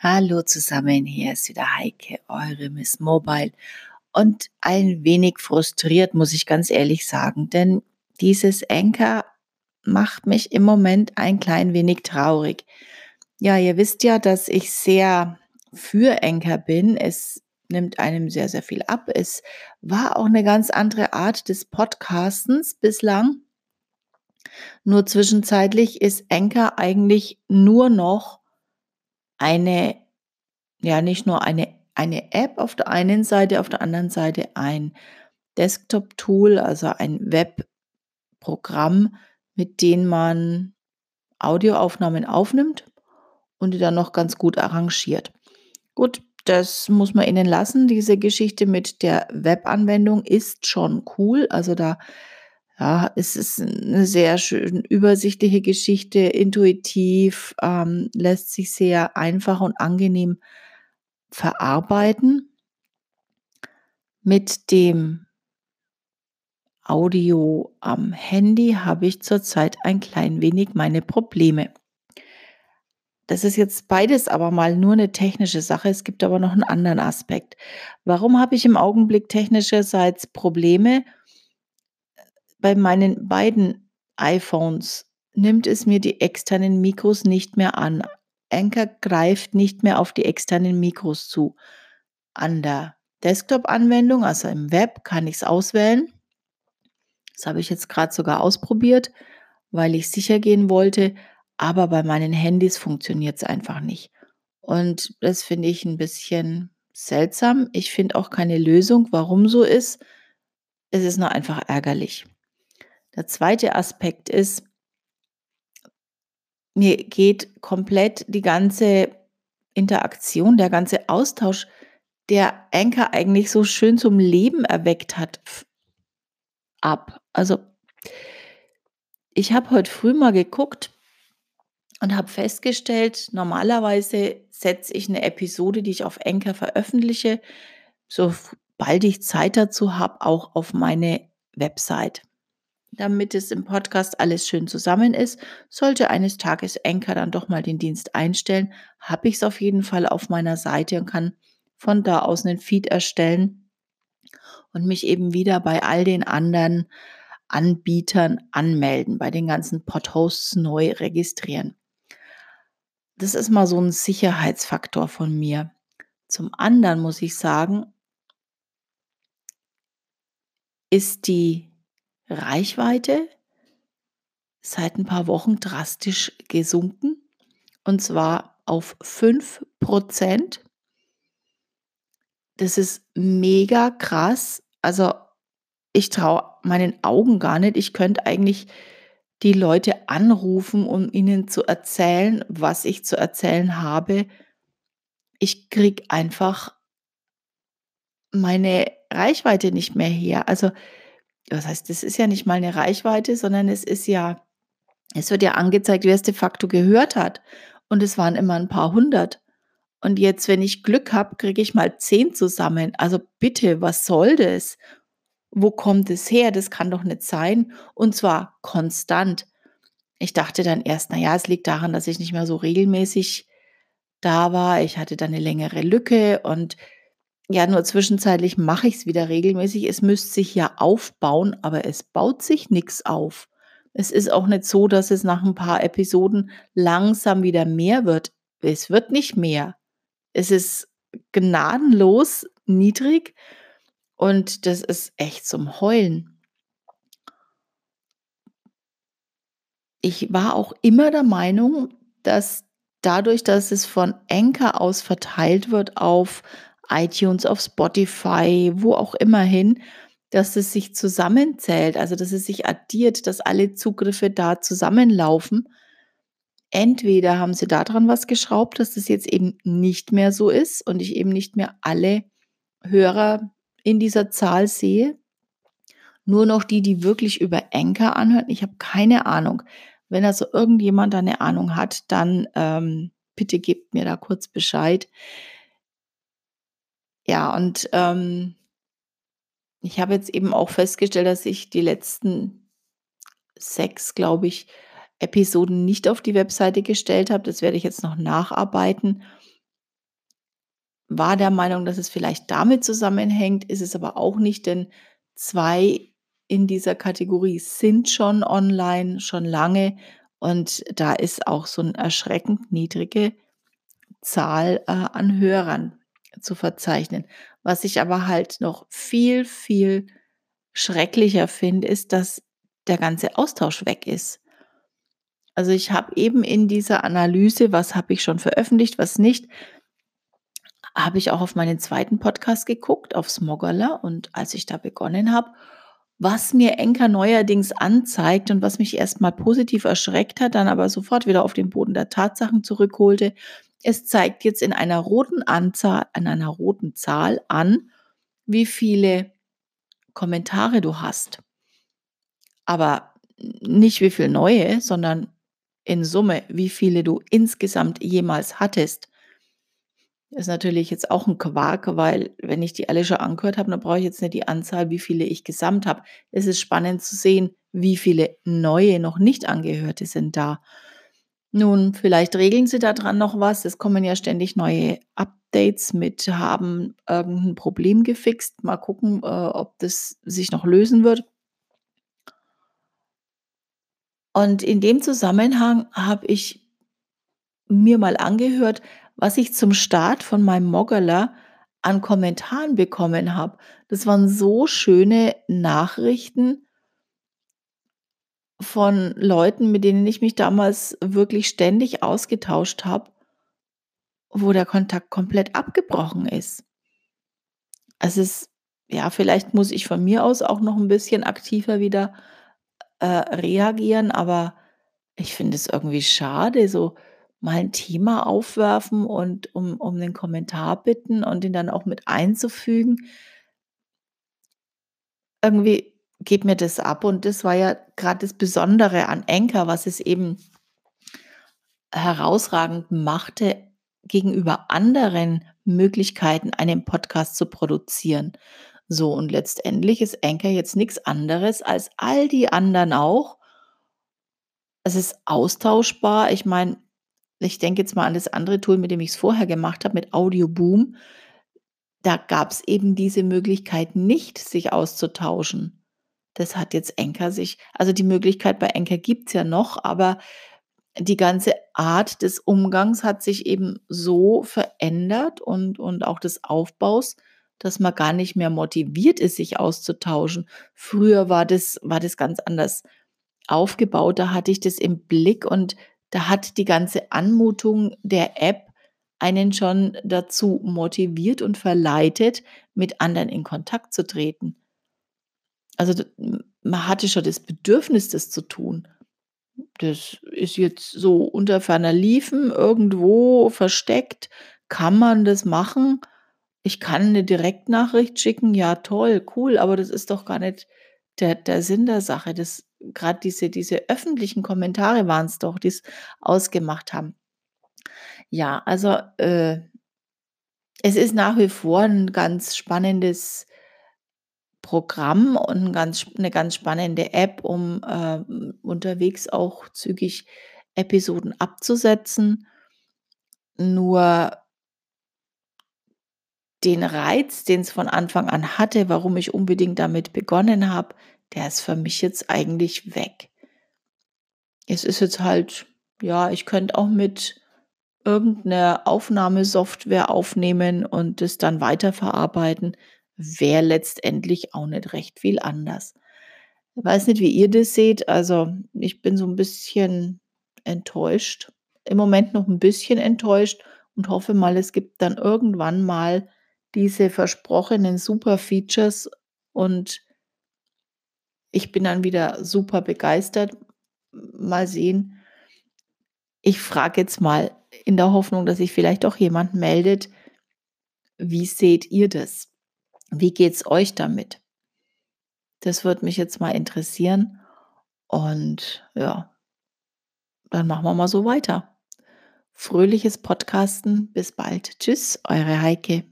Hallo zusammen, hier ist wieder Heike, eure Miss Mobile. Und ein wenig frustriert, muss ich ganz ehrlich sagen, denn dieses Anchor macht mich im Moment ein klein wenig traurig. Ja, ihr wisst ja, dass ich sehr für Anchor bin. Es nimmt einem sehr, sehr viel ab. Es war auch eine ganz andere Art des Podcastens bislang. Nur zwischenzeitlich ist Anchor eigentlich nur noch eine, ja, nicht nur eine, eine App auf der einen Seite, auf der anderen Seite ein Desktop-Tool, also ein Webprogramm, mit dem man Audioaufnahmen aufnimmt und die dann noch ganz gut arrangiert. Gut, das muss man ihnen lassen. Diese Geschichte mit der Webanwendung ist schon cool. Also da ja, es ist eine sehr schön übersichtliche Geschichte, intuitiv, ähm, lässt sich sehr einfach und angenehm verarbeiten. Mit dem Audio am Handy habe ich zurzeit ein klein wenig meine Probleme. Das ist jetzt beides aber mal nur eine technische Sache. Es gibt aber noch einen anderen Aspekt. Warum habe ich im Augenblick technischerseits Probleme? Bei meinen beiden iPhones nimmt es mir die externen Mikros nicht mehr an. Anchor greift nicht mehr auf die externen Mikros zu. An der Desktop-Anwendung, also im Web, kann ich es auswählen. Das habe ich jetzt gerade sogar ausprobiert, weil ich sicher gehen wollte. Aber bei meinen Handys funktioniert es einfach nicht. Und das finde ich ein bisschen seltsam. Ich finde auch keine Lösung, warum so ist. Es ist nur einfach ärgerlich. Der zweite Aspekt ist, mir geht komplett die ganze Interaktion, der ganze Austausch, der Anker eigentlich so schön zum Leben erweckt hat, ab. Also ich habe heute früh mal geguckt und habe festgestellt, normalerweise setze ich eine Episode, die ich auf Anker veröffentliche, sobald ich Zeit dazu habe, auch auf meine Website damit es im Podcast alles schön zusammen ist. Sollte eines Tages Enker dann doch mal den Dienst einstellen, habe ich es auf jeden Fall auf meiner Seite und kann von da aus einen Feed erstellen und mich eben wieder bei all den anderen Anbietern anmelden, bei den ganzen Podhosts neu registrieren. Das ist mal so ein Sicherheitsfaktor von mir. Zum anderen muss ich sagen, ist die Reichweite seit ein paar Wochen drastisch gesunken und zwar auf 5%. Das ist mega krass. Also ich traue meinen Augen gar nicht. Ich könnte eigentlich die Leute anrufen, um ihnen zu erzählen, was ich zu erzählen habe. Ich kriege einfach meine Reichweite nicht mehr her. Also das heißt, das ist ja nicht mal eine Reichweite, sondern es ist ja, es wird ja angezeigt, wer es de facto gehört hat. Und es waren immer ein paar hundert. Und jetzt, wenn ich Glück habe, kriege ich mal zehn zusammen. Also bitte, was soll das? Wo kommt es her? Das kann doch nicht sein. Und zwar konstant. Ich dachte dann erst, naja, es liegt daran, dass ich nicht mehr so regelmäßig da war. Ich hatte dann eine längere Lücke und ja, nur zwischenzeitlich mache ich es wieder regelmäßig. Es müsste sich ja aufbauen, aber es baut sich nichts auf. Es ist auch nicht so, dass es nach ein paar Episoden langsam wieder mehr wird. Es wird nicht mehr. Es ist gnadenlos niedrig und das ist echt zum Heulen. Ich war auch immer der Meinung, dass dadurch, dass es von Anchor aus verteilt wird auf iTunes, auf Spotify, wo auch immer hin, dass es sich zusammenzählt, also dass es sich addiert, dass alle Zugriffe da zusammenlaufen. Entweder haben sie daran was geschraubt, dass das jetzt eben nicht mehr so ist und ich eben nicht mehr alle Hörer in dieser Zahl sehe. Nur noch die, die wirklich über Anchor anhören. Ich habe keine Ahnung. Wenn also irgendjemand eine Ahnung hat, dann ähm, bitte gebt mir da kurz Bescheid. Ja, und ähm, ich habe jetzt eben auch festgestellt, dass ich die letzten sechs, glaube ich, Episoden nicht auf die Webseite gestellt habe. Das werde ich jetzt noch nacharbeiten. war der Meinung, dass es vielleicht damit zusammenhängt, ist es aber auch nicht, denn zwei in dieser Kategorie sind schon online, schon lange und da ist auch so eine erschreckend niedrige Zahl äh, an Hörern zu verzeichnen. Was ich aber halt noch viel, viel schrecklicher finde, ist, dass der ganze Austausch weg ist. Also ich habe eben in dieser Analyse, was habe ich schon veröffentlicht, was nicht, habe ich auch auf meinen zweiten Podcast geguckt, auf Smoggerler. Und als ich da begonnen habe, was mir Enker neuerdings anzeigt und was mich erstmal positiv erschreckt hat, dann aber sofort wieder auf den Boden der Tatsachen zurückholte, es zeigt jetzt in einer roten Anzahl, an einer roten Zahl an, wie viele Kommentare du hast. Aber nicht wie viele neue, sondern in Summe, wie viele du insgesamt jemals hattest. Ist natürlich jetzt auch ein Quark, weil wenn ich die alle schon angehört habe, dann brauche ich jetzt nicht die Anzahl, wie viele ich gesamt habe. Es ist spannend zu sehen, wie viele neue, noch nicht angehörte sind da. Nun, vielleicht regeln sie daran noch was. Es kommen ja ständig neue Updates mit, haben irgendein Problem gefixt. Mal gucken, äh, ob das sich noch lösen wird. Und in dem Zusammenhang habe ich mir mal angehört, was ich zum Start von meinem Moggerler an Kommentaren bekommen habe. Das waren so schöne Nachrichten von Leuten, mit denen ich mich damals wirklich ständig ausgetauscht habe, wo der Kontakt komplett abgebrochen ist. Es ist, ja, vielleicht muss ich von mir aus auch noch ein bisschen aktiver wieder äh, reagieren, aber ich finde es irgendwie schade, so mal ein Thema aufwerfen und um um 'nen Kommentar bitten und ihn dann auch mit einzufügen. Irgendwie geht mir das ab und das war ja gerade das Besondere an Anchor, was es eben herausragend machte gegenüber anderen Möglichkeiten, einen Podcast zu produzieren. So, und letztendlich ist Anchor jetzt nichts anderes als all die anderen auch. Es ist austauschbar. Ich meine ich denke jetzt mal an das andere Tool, mit dem ich es vorher gemacht habe, mit Audioboom. Da gab es eben diese Möglichkeit nicht, sich auszutauschen. Das hat jetzt Enker sich, also die Möglichkeit bei Enker gibt es ja noch, aber die ganze Art des Umgangs hat sich eben so verändert und, und auch des Aufbaus, dass man gar nicht mehr motiviert ist, sich auszutauschen. Früher war das, war das ganz anders aufgebaut, da hatte ich das im Blick und da hat die ganze Anmutung der App einen schon dazu motiviert und verleitet, mit anderen in Kontakt zu treten. Also man hatte schon das Bedürfnis, das zu tun. Das ist jetzt so unter ferner Liefen, irgendwo versteckt. Kann man das machen? Ich kann eine Direktnachricht schicken, ja toll, cool, aber das ist doch gar nicht der, der Sinn der Sache. Gerade diese, diese öffentlichen Kommentare waren es doch, die es ausgemacht haben. Ja, also äh, es ist nach wie vor ein ganz spannendes Programm und ganz, eine ganz spannende App, um äh, unterwegs auch zügig Episoden abzusetzen. Nur den Reiz, den es von Anfang an hatte, warum ich unbedingt damit begonnen habe, der ist für mich jetzt eigentlich weg. Es ist jetzt halt, ja, ich könnte auch mit irgendeiner Aufnahmesoftware aufnehmen und es dann weiterverarbeiten, wäre letztendlich auch nicht recht viel anders. Ich weiß nicht, wie ihr das seht. Also ich bin so ein bisschen enttäuscht. Im Moment noch ein bisschen enttäuscht und hoffe mal, es gibt dann irgendwann mal diese versprochenen super Features und ich bin dann wieder super begeistert. Mal sehen. Ich frage jetzt mal in der Hoffnung, dass sich vielleicht auch jemand meldet. Wie seht ihr das? Wie geht es euch damit? Das würde mich jetzt mal interessieren. Und ja, dann machen wir mal so weiter. Fröhliches Podcasten. Bis bald. Tschüss, eure Heike.